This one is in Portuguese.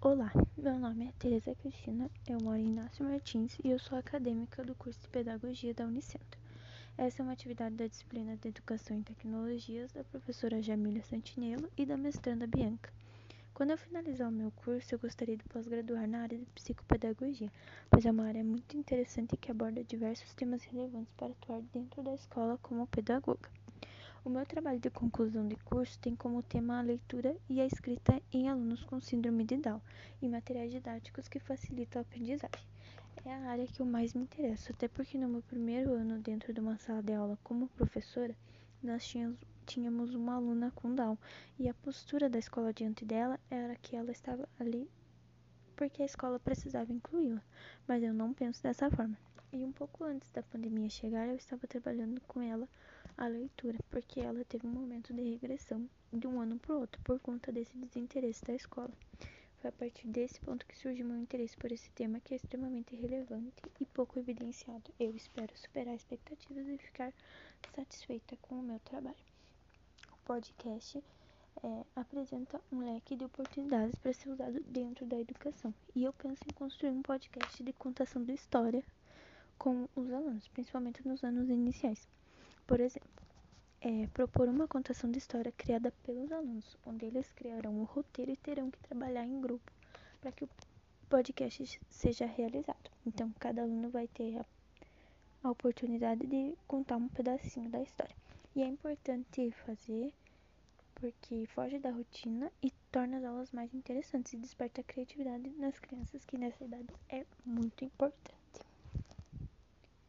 Olá, meu nome é Tereza Cristina, eu moro em Inácio Martins e eu sou acadêmica do curso de Pedagogia da Unicentro. Essa é uma atividade da disciplina de Educação em Tecnologias da professora Jamília Santinello e da mestranda Bianca. Quando eu finalizar o meu curso, eu gostaria de pós-graduar na área de psicopedagogia, pois é uma área muito interessante que aborda diversos temas relevantes para atuar dentro da escola como pedagoga. O meu trabalho de conclusão de curso tem como tema a leitura e a escrita em alunos com síndrome de Down e materiais didáticos que facilitam a aprendizagem. É a área que eu mais me interesso, até porque no meu primeiro ano dentro de uma sala de aula como professora, nós tínhamos, tínhamos uma aluna com Down e a postura da escola diante dela era que ela estava ali porque a escola precisava incluí-la, mas eu não penso dessa forma. E um pouco antes da pandemia chegar, eu estava trabalhando com ela a leitura, porque ela teve um momento de regressão de um ano para o outro por conta desse desinteresse da escola. Foi a partir desse ponto que surgiu meu interesse por esse tema que é extremamente relevante e pouco evidenciado. Eu espero superar expectativas e ficar satisfeita com o meu trabalho. O podcast é, apresenta um leque de oportunidades para ser usado dentro da educação. E eu penso em construir um podcast de contação de história com os alunos, principalmente nos anos iniciais. Por exemplo, é, propor uma contação de história criada pelos alunos, onde eles criarão o roteiro e terão que trabalhar em grupo para que o podcast seja realizado. Então, cada aluno vai ter a, a oportunidade de contar um pedacinho da história. E é importante fazer porque foge da rotina e torna as aulas mais interessantes e desperta a criatividade nas crianças, que nessa idade é muito importante.